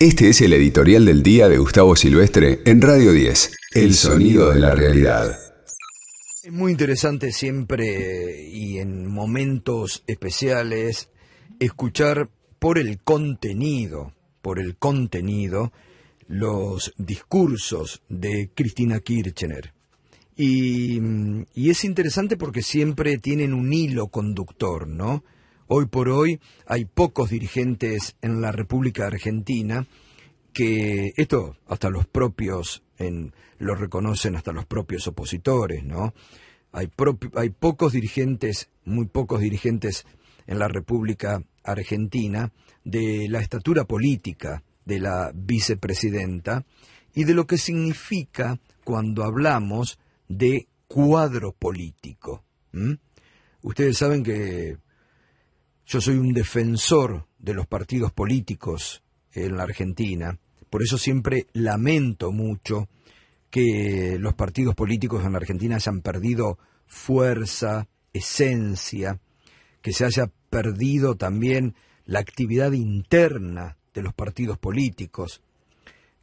Este es el editorial del día de Gustavo Silvestre en Radio 10, El sonido de la realidad. Es muy interesante siempre y en momentos especiales escuchar por el contenido, por el contenido, los discursos de Cristina Kirchner. Y, y, es interesante porque siempre tienen un hilo conductor, ¿no? Hoy por hoy hay pocos dirigentes en la República Argentina que esto hasta los propios lo reconocen hasta los propios opositores, ¿no? Hay pocos dirigentes, muy pocos dirigentes en la República Argentina de la estatura política de la vicepresidenta y de lo que significa cuando hablamos de cuadro político. Ustedes saben que yo soy un defensor de los partidos políticos en la Argentina, por eso siempre lamento mucho que los partidos políticos en la Argentina hayan perdido fuerza, esencia, que se haya perdido también la actividad interna de los partidos políticos,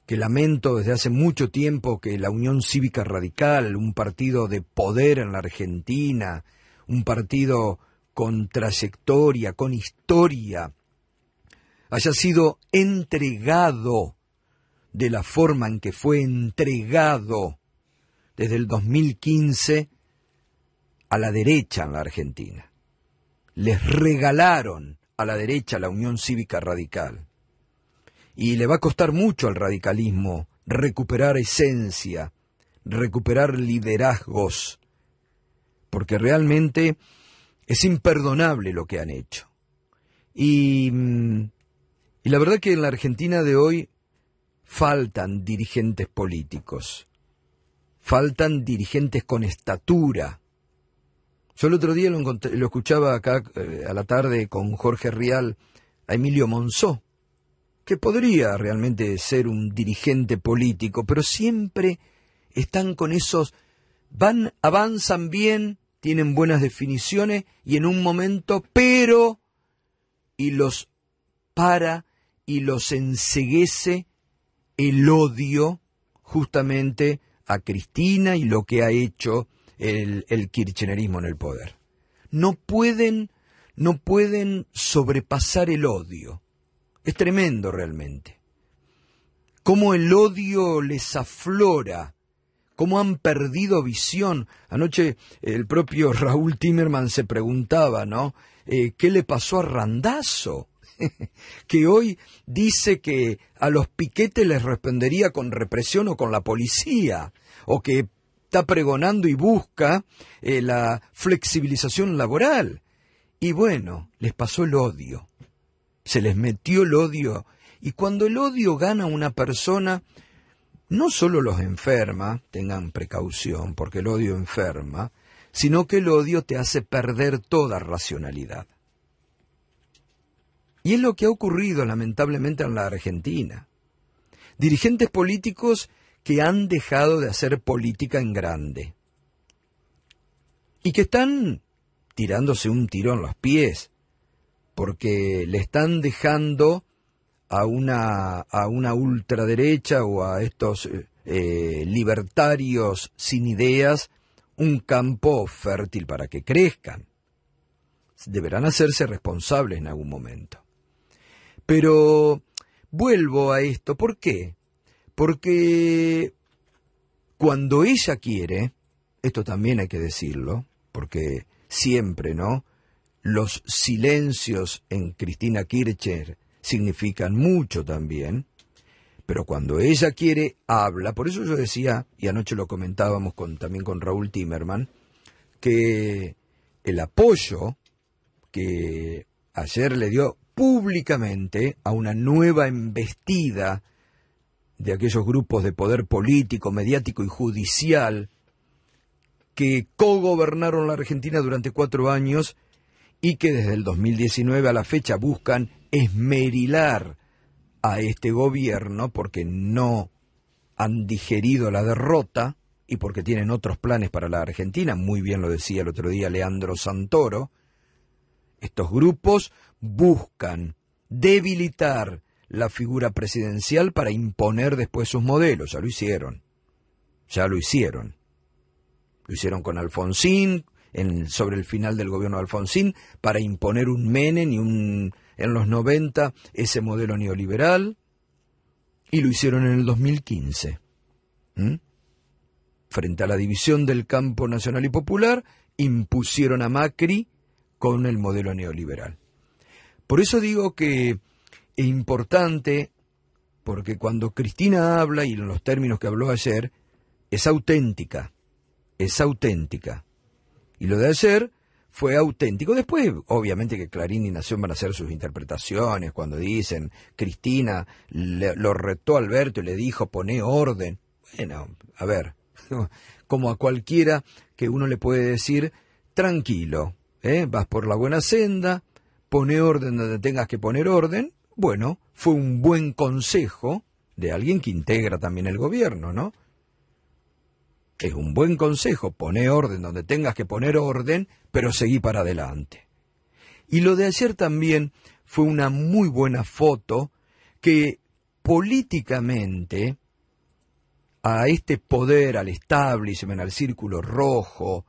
que lamento desde hace mucho tiempo que la Unión Cívica Radical, un partido de poder en la Argentina, un partido con trayectoria, con historia, haya sido entregado de la forma en que fue entregado desde el 2015 a la derecha en la Argentina. Les regalaron a la derecha la Unión Cívica Radical. Y le va a costar mucho al radicalismo recuperar esencia, recuperar liderazgos, porque realmente es imperdonable lo que han hecho. Y, mm, y la verdad que en la Argentina de hoy faltan dirigentes políticos, faltan dirigentes con estatura. Yo el otro día lo, lo escuchaba acá eh, a la tarde con Jorge Rial, a Emilio Monzó, que podría realmente ser un dirigente político, pero siempre están con esos, van, avanzan bien, tienen buenas definiciones y en un momento, pero, y los para y los enseguece el odio justamente a Cristina y lo que ha hecho el, kirchnerismo en el poder. No pueden, no pueden sobrepasar el odio. Es tremendo realmente. Cómo el odio les aflora cómo han perdido visión. Anoche el propio Raúl Timerman se preguntaba, ¿no? Eh, ¿Qué le pasó a Randazo? que hoy dice que a los piquetes les respondería con represión o con la policía, o que está pregonando y busca eh, la flexibilización laboral. Y bueno, les pasó el odio, se les metió el odio, y cuando el odio gana a una persona, no solo los enferma, tengan precaución, porque el odio enferma, sino que el odio te hace perder toda racionalidad. Y es lo que ha ocurrido lamentablemente en la Argentina. Dirigentes políticos que han dejado de hacer política en grande y que están tirándose un tiro en los pies, porque le están dejando a una, a una ultraderecha o a estos eh, libertarios sin ideas un campo fértil para que crezcan. Deberán hacerse responsables en algún momento. Pero vuelvo a esto, ¿por qué? Porque cuando ella quiere, esto también hay que decirlo, porque siempre, ¿no? Los silencios en Cristina Kirchner significan mucho también, pero cuando ella quiere, habla. Por eso yo decía, y anoche lo comentábamos con, también con Raúl Timerman, que el apoyo que ayer le dio públicamente a una nueva embestida de aquellos grupos de poder político, mediático y judicial que cogobernaron la Argentina durante cuatro años y que desde el 2019 a la fecha buscan esmerilar a este gobierno porque no han digerido la derrota y porque tienen otros planes para la Argentina, muy bien lo decía el otro día Leandro Santoro, estos grupos buscan debilitar la figura presidencial para imponer después sus modelos. Ya lo hicieron. Ya lo hicieron. Lo hicieron con Alfonsín, en, sobre el final del gobierno de Alfonsín, para imponer un Menem y un, en los 90 ese modelo neoliberal. Y lo hicieron en el 2015. Frente a la división del campo nacional y popular, impusieron a Macri con el modelo neoliberal. Por eso digo que es importante, porque cuando Cristina habla, y en los términos que habló ayer, es auténtica, es auténtica. Y lo de ayer fue auténtico. Después, obviamente que Clarín y Nación van a hacer sus interpretaciones cuando dicen, Cristina lo retó a Alberto y le dijo, pone orden. Bueno, a ver, como a cualquiera que uno le puede decir, tranquilo, ¿eh? vas por la buena senda, pone orden donde tengas que poner orden. Bueno, fue un buen consejo de alguien que integra también el gobierno, ¿no? Es un buen consejo, pone orden donde tengas que poner orden, pero seguí para adelante. Y lo de ayer también fue una muy buena foto que políticamente a este poder, al establishment, al círculo rojo,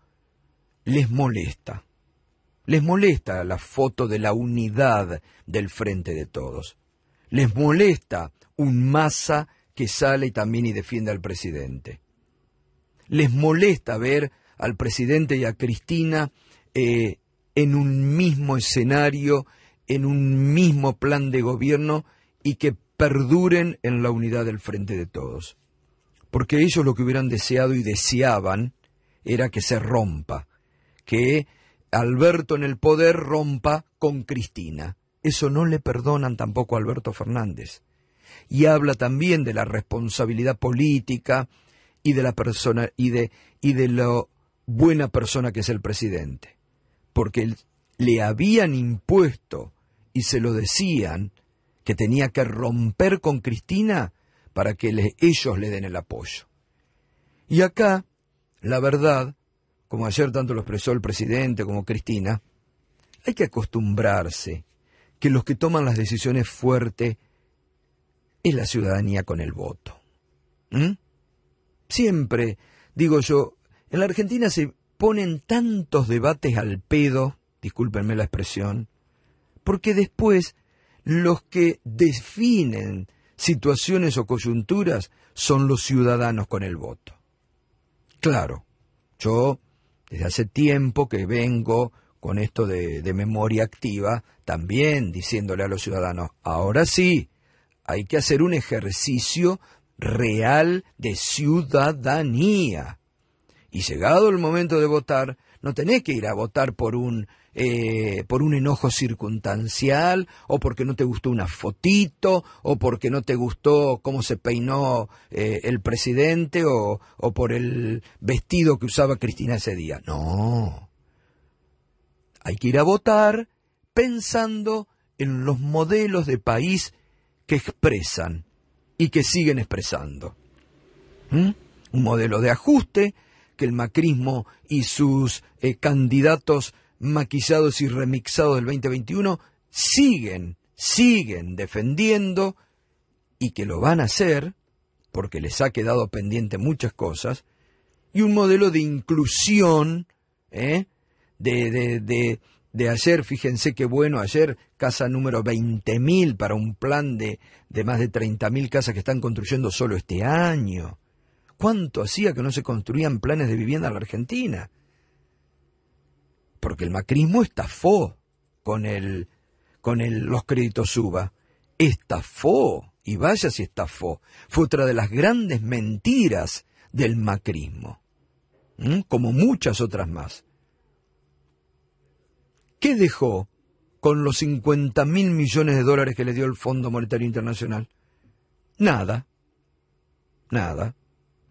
les molesta. Les molesta la foto de la unidad del frente de todos. Les molesta un masa que sale también y defiende al presidente. Les molesta ver al presidente y a Cristina eh, en un mismo escenario, en un mismo plan de gobierno y que perduren en la unidad del frente de todos. Porque ellos lo que hubieran deseado y deseaban era que se rompa, que Alberto en el poder rompa con Cristina. Eso no le perdonan tampoco a Alberto Fernández. Y habla también de la responsabilidad política y de la persona y de y de lo buena persona que es el presidente. Porque le habían impuesto y se lo decían que tenía que romper con Cristina para que ellos le den el apoyo. Y acá, la verdad, como ayer tanto lo expresó el presidente como Cristina, hay que acostumbrarse que los que toman las decisiones fuertes es la ciudadanía con el voto. ¿Mm? Siempre, digo yo, en la Argentina se ponen tantos debates al pedo, discúlpenme la expresión, porque después los que definen situaciones o coyunturas son los ciudadanos con el voto. Claro, yo desde hace tiempo que vengo con esto de, memoria activa, también diciéndole a los ciudadanos, ahora sí, hay que hacer un ejercicio real de ciudadanía. Y llegado el momento de votar, no tenés que ir a votar por un eh, por un enojo circunstancial, o porque no te gustó una fotito, o porque no te gustó cómo se peinó eh, el presidente, o, o por el vestido que usaba Cristina ese día. No. Hay que ir a votar pensando en los modelos de país que expresan y que siguen expresando. ¿Mm? Un modelo de ajuste que el macrismo y sus eh, candidatos maquillados y remixados del 2021 siguen, siguen defendiendo y que lo van a hacer porque les ha quedado pendiente muchas cosas, y un modelo de inclusión, ¿eh? de, de, de, de ayer, fíjense qué bueno, ayer casa número 20.000 para un plan de, de más de 30.000 casas que están construyendo solo este año. ¿Cuánto hacía que no se construían planes de vivienda en la Argentina? porque el macrismo estafó con el con el, los créditos suba. Estafó, y vaya si estafó. Fue otra de las grandes mentiras del macrismo, como muchas otras más. ¿Qué dejó con los 50 mil millones de dólares que le dio el Fondo Monetario Internacional? Nada. Nada.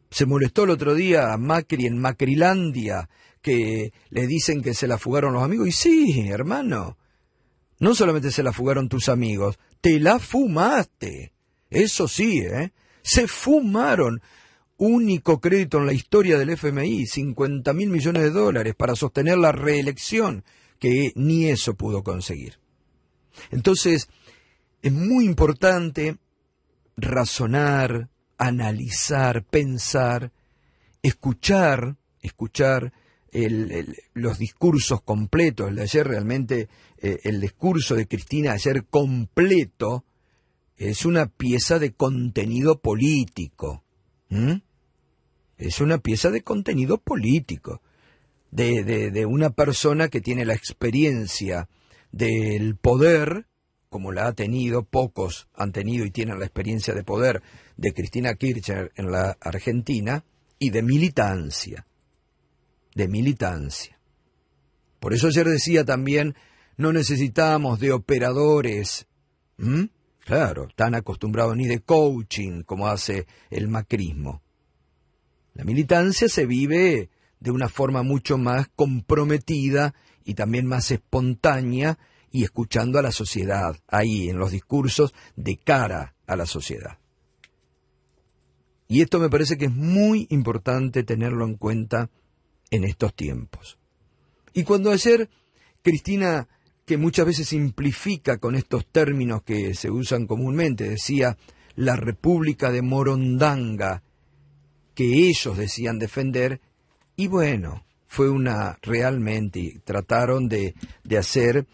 Se molestó el otro día a Macri en Macrilandia que le dicen que se la fugaron los amigos. Y sí, hermano, no solamente se la fugaron tus amigos, te la fumaste. Eso sí, ¿eh? Se fumaron. Único crédito en la historia del FMI, 50 mil millones de dólares para sostener la reelección, que ni eso pudo conseguir. Entonces, es muy importante razonar, analizar, pensar, escuchar, escuchar los discursos completos. De ayer realmente, eh, el discurso de Cristina ayer completo, es una pieza de contenido político. Es una pieza de contenido político. De, de, una persona que tiene la experiencia del poder, como la ha tenido, pocos han tenido y tienen la experiencia de poder de Cristina Kirchner en la Argentina, y de militancia. De militancia. Por eso ayer decía también, no necesitamos de operadores. Claro, tan acostumbrados ni de coaching como hace el macrismo. La militancia se vive de una forma mucho más comprometida y también más espontánea y escuchando a la sociedad, ahí en los discursos de cara a la sociedad. Y esto me parece que es muy importante tenerlo en cuenta en estos tiempos. Y cuando ayer Cristina que muchas veces simplifica con estos términos que se usan comúnmente. Decía la República de Morondanga, que ellos decían defender, y bueno, fue una realmente, trataron de, de hacer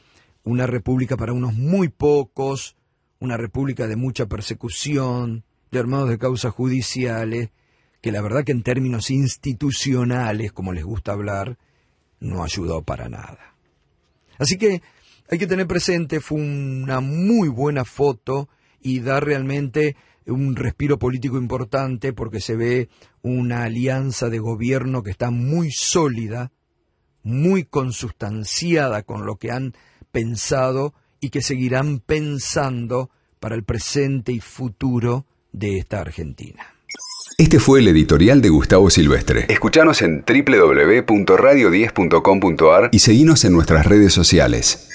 una república para unos muy pocos, una república de mucha persecución, de armados de causas judiciales, que la verdad que en términos institucionales, como les gusta hablar, no ayudó para nada. Así que hay que tener presente, fue una muy buena foto y da realmente un respiro político importante porque se ve una alianza de gobierno que está muy sólida, muy consustanciada con lo que han pensado y que seguirán pensando para el presente y futuro de esta Argentina. Este fue el editorial de Gustavo Silvestre. Escuchanos en www.radio10.com.ar y seguinos en nuestras redes sociales.